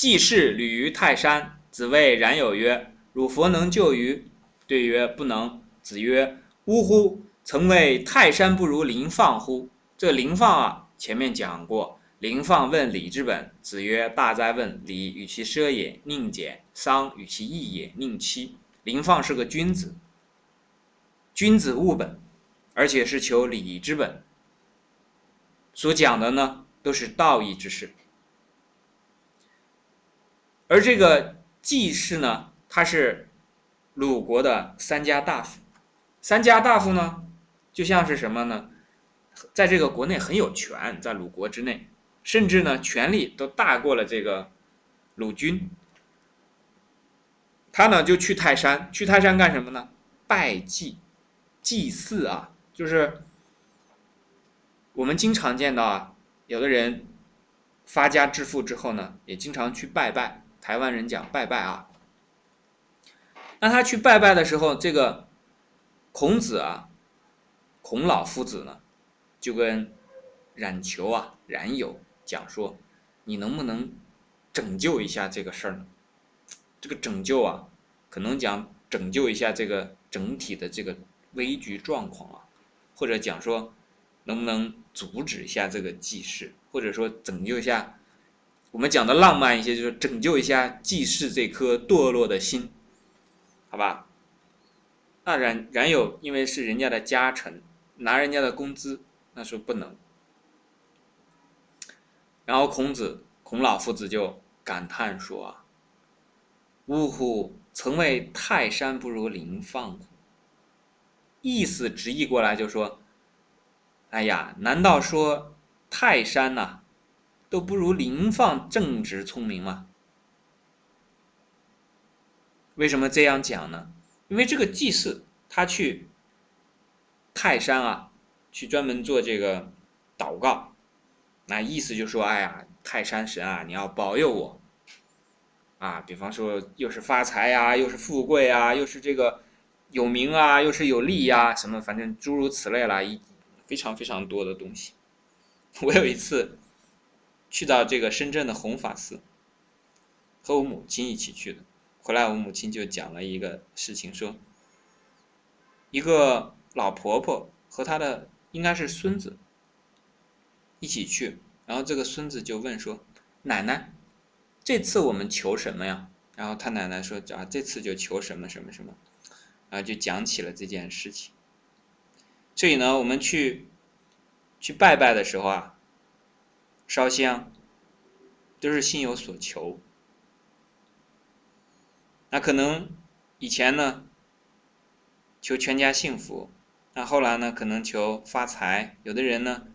季氏履于泰山，子谓冉有曰：“汝佛能救于？”对曰：“不能。”子曰：“呜呼！曾谓泰山不如临放乎？”这临放啊，前面讲过。林放问礼之本，子曰：“大哉问！礼与其奢也，宁俭；丧与其易也，宁戚。”林放是个君子，君子务本，而且是求礼之本。所讲的呢，都是道义之事。而这个季氏呢，他是鲁国的三家大夫。三家大夫呢，就像是什么呢？在这个国内很有权，在鲁国之内。甚至呢，权力都大过了这个鲁君。他呢就去泰山，去泰山干什么呢？拜祭、祭祀啊，就是我们经常见到啊，有的人发家致富之后呢，也经常去拜拜。台湾人讲拜拜啊。那他去拜拜的时候，这个孔子啊，孔老夫子呢，就跟冉求啊、冉有。讲说，你能不能拯救一下这个事儿呢？这个拯救啊，可能讲拯救一下这个整体的这个危局状况啊，或者讲说，能不能阻止一下这个祭祀，或者说拯救一下，我们讲的浪漫一些，就是拯救一下祭祀这颗堕落的心，好吧？那冉冉有因为是人家的家臣，拿人家的工资，那说不能。然后孔子、孔老夫子就感叹说：“啊，呜呼！曾谓泰山不如林放乎？”意思直译过来就说：“哎呀，难道说泰山呐都不如林放正直聪明吗？为什么这样讲呢？因为这个祭祀他去泰山啊，去专门做这个祷告。”那意思就说，哎呀，泰山神啊，你要保佑我，啊，比方说又是发财呀，又是富贵啊，又是这个有名啊，又是有利呀，什么反正诸如此类啦，一非常非常多的东西。我有一次去到这个深圳的弘法寺，和我母亲一起去的，回来我母亲就讲了一个事情，说一个老婆婆和她的应该是孙子。一起去，然后这个孙子就问说：“奶奶，这次我们求什么呀？”然后他奶奶说：“啊，这次就求什么什么什么。”然后就讲起了这件事情。所以呢，我们去去拜拜的时候啊，烧香都是心有所求。那可能以前呢求全家幸福，那后来呢可能求发财，有的人呢。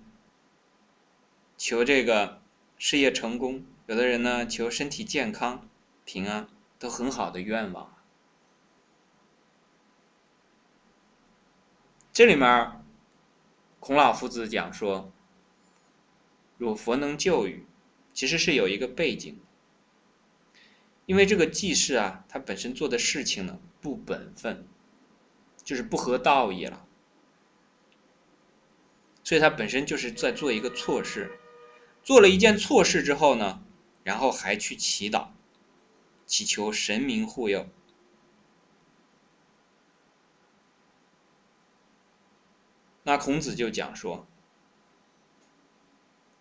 求这个事业成功，有的人呢求身体健康、平安，都很好的愿望。这里面，孔老夫子讲说：“若佛能救予，其实是有一个背景，因为这个祭祀啊，他本身做的事情呢不本分，就是不合道义了，所以他本身就是在做一个错事。”做了一件错事之后呢，然后还去祈祷，祈求神明护佑。那孔子就讲说：“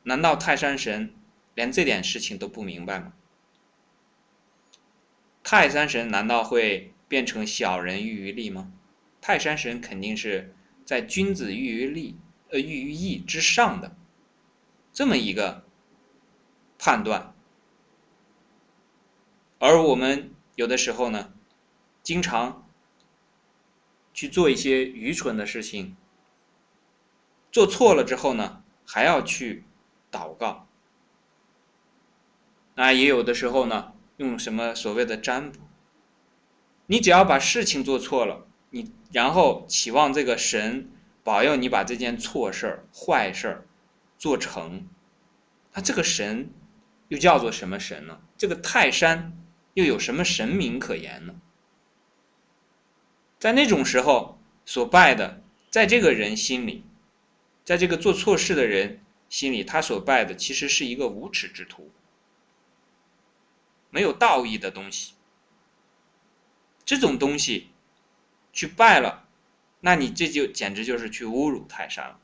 难道泰山神连这点事情都不明白吗？泰山神难道会变成小人欲于利吗？泰山神肯定是在君子欲于利，呃，欲于义之上的。”这么一个判断，而我们有的时候呢，经常去做一些愚蠢的事情，做错了之后呢，还要去祷告。那也有的时候呢，用什么所谓的占卜，你只要把事情做错了，你然后期望这个神保佑你把这件错事儿、坏事儿。做成，那这个神又叫做什么神呢？这个泰山又有什么神明可言呢？在那种时候所拜的，在这个人心里，在这个做错事的人心里，他所拜的其实是一个无耻之徒。没有道义的东西。这种东西去拜了，那你这就简直就是去侮辱泰山了。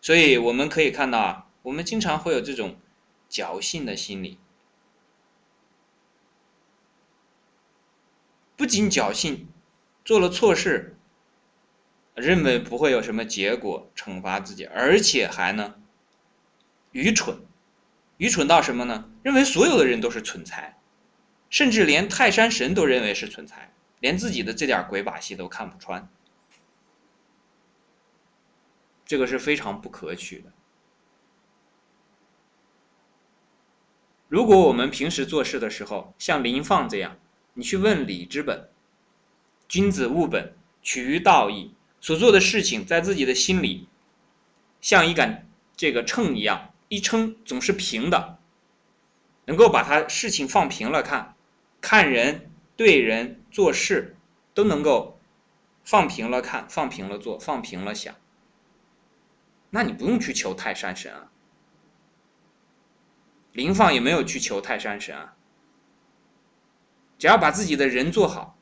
所以我们可以看到啊，我们经常会有这种侥幸的心理，不仅侥幸，做了错事，认为不会有什么结果惩罚自己，而且还呢愚蠢，愚蠢到什么呢？认为所有的人都是蠢材。甚至连泰山神都认为是蠢材，连自己的这点鬼把戏都看不穿，这个是非常不可取的。如果我们平时做事的时候像林放这样，你去问理之本，君子务本，取于道义，所做的事情在自己的心里像一杆这个秤一样，一称总是平的，能够把它事情放平了看。看人、对人、做事，都能够放平了看，放平了做，放平了想。那你不用去求泰山神啊，林放也没有去求泰山神啊。只要把自己的人做好，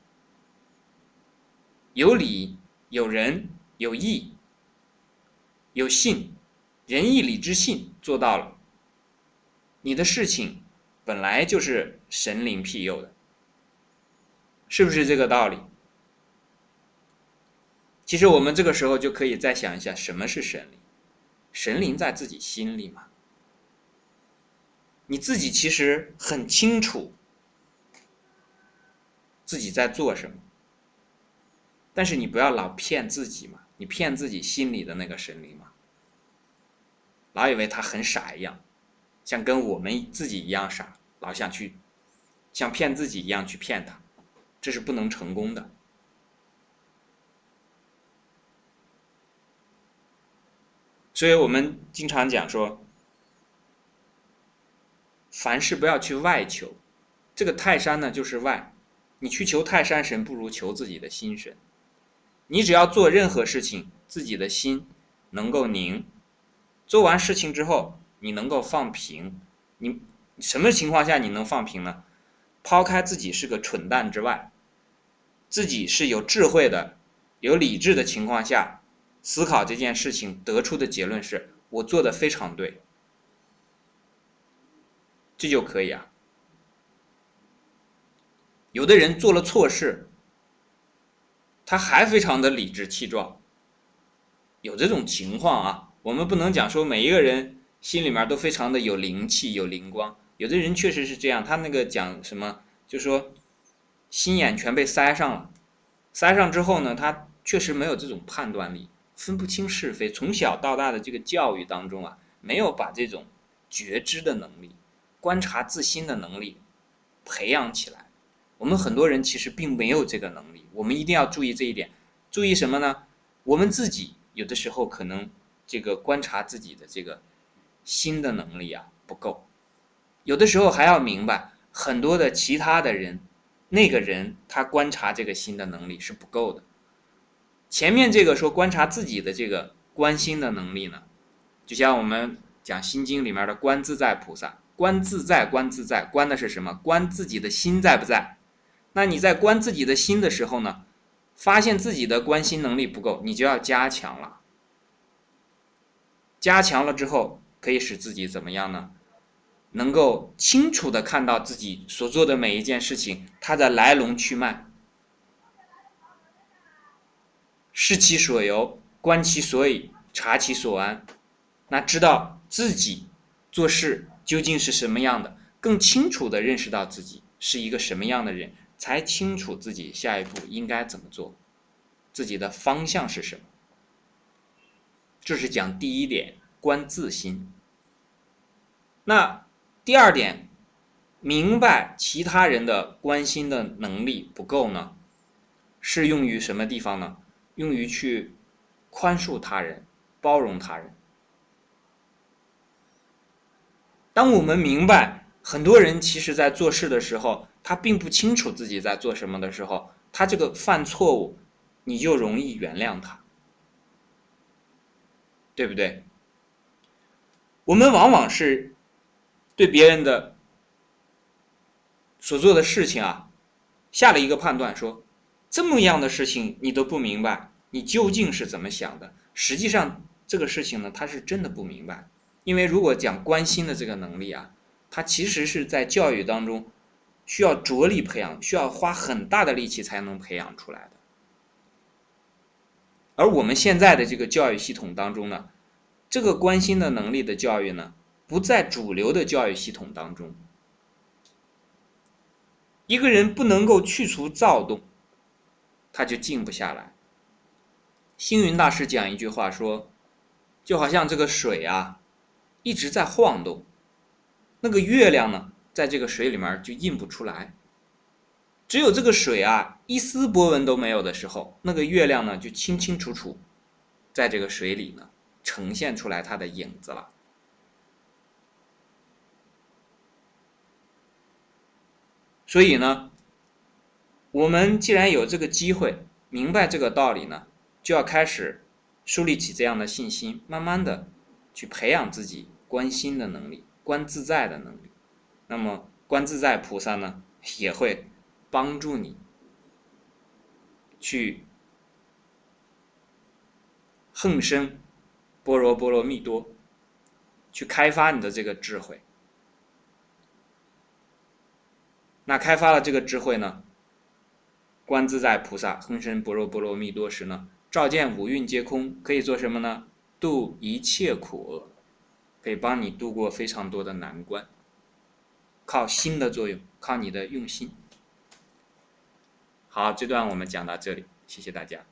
有理、有仁、有义、有信，仁义礼智信做到了，你的事情。本来就是神灵庇佑的，是不是这个道理？其实我们这个时候就可以再想一下，什么是神灵？神灵在自己心里嘛。你自己其实很清楚自己在做什么，但是你不要老骗自己嘛，你骗自己心里的那个神灵嘛，老以为他很傻一样。像跟我们自己一样傻，老想去像骗自己一样去骗他，这是不能成功的。所以我们经常讲说，凡事不要去外求。这个泰山呢，就是外，你去求泰山神，不如求自己的心神。你只要做任何事情，自己的心能够宁，做完事情之后。你能够放平，你什么情况下你能放平呢？抛开自己是个蠢蛋之外，自己是有智慧的、有理智的情况下，思考这件事情得出的结论是我做的非常对，这就可以啊。有的人做了错事，他还非常的理直气壮，有这种情况啊。我们不能讲说每一个人。心里面都非常的有灵气、有灵光，有的人确实是这样。他那个讲什么，就说心眼全被塞上了，塞上之后呢，他确实没有这种判断力，分不清是非。从小到大的这个教育当中啊，没有把这种觉知的能力、观察自心的能力培养起来。我们很多人其实并没有这个能，我们一定要注意这一点。注意什么呢？我们自己有的时候可能这个观察自己的这个。心的能力啊不够，有的时候还要明白很多的其他的人，那个人他观察这个心的能力是不够的。前面这个说观察自己的这个观心的能力呢，就像我们讲心经里面的观自在菩萨，观自在观自在，观的是什么？观自己的心在不在？那你在观自己的心的时候呢，发现自己的观心能力不够，你就要加强了。加强了之后。可以使自己怎么样呢？能够清楚的看到自己所做的每一件事情，它的来龙去脉，视其所由，观其所以，察其所安，那知道自己做事究竟是什么样的，更清楚的认识到自己是一个什么样的人，才清楚自己下一步应该怎么做，自己的方向是什么。这是讲第一点。观自心。那第二点，明白其他人的关心的能力不够呢，是用于什么地方呢？用于去宽恕他人、包容他人。当我们明白很多人其实在做事的时候，他并不清楚自己在做什么的时候，他这个犯错误，你就容易原谅他，对不对？我们往往是，对别人的所做的事情啊，下了一个判断，说这么样的事情你都不明白，你究竟是怎么想的？实际上这个事情呢，他是真的不明白，因为如果讲关心的这个能力啊，他其实是在教育当中需要着力培养，需要花很大的力气才能培养出来的。而我们现在的这个教育系统当中呢，这个关心的能力的教育呢，不在主流的教育系统当中。一个人不能够去除躁动，他就静不下来。星云大师讲一句话说，就好像这个水啊，一直在晃动，那个月亮呢，在这个水里面就映不出来。只有这个水啊，一丝波纹都没有的时候，那个月亮呢，就清清楚楚，在这个水里呢，呈现出来它的影子了。所以呢，我们既然有这个机会明白这个道理呢，就要开始树立起这样的信心，慢慢的去培养自己观心的能力、观自在的能力。那么，观自在菩萨呢，也会。帮助你去横生般若波罗蜜多，去开发你的这个智慧。那开发了这个智慧呢，观自在菩萨横生般若波罗蜜多时呢，照见五蕴皆空，可以做什么呢？度一切苦厄，可以帮你度过非常多的难关。靠心的作用，靠你的用心。好，这段我们讲到这里，谢谢大家。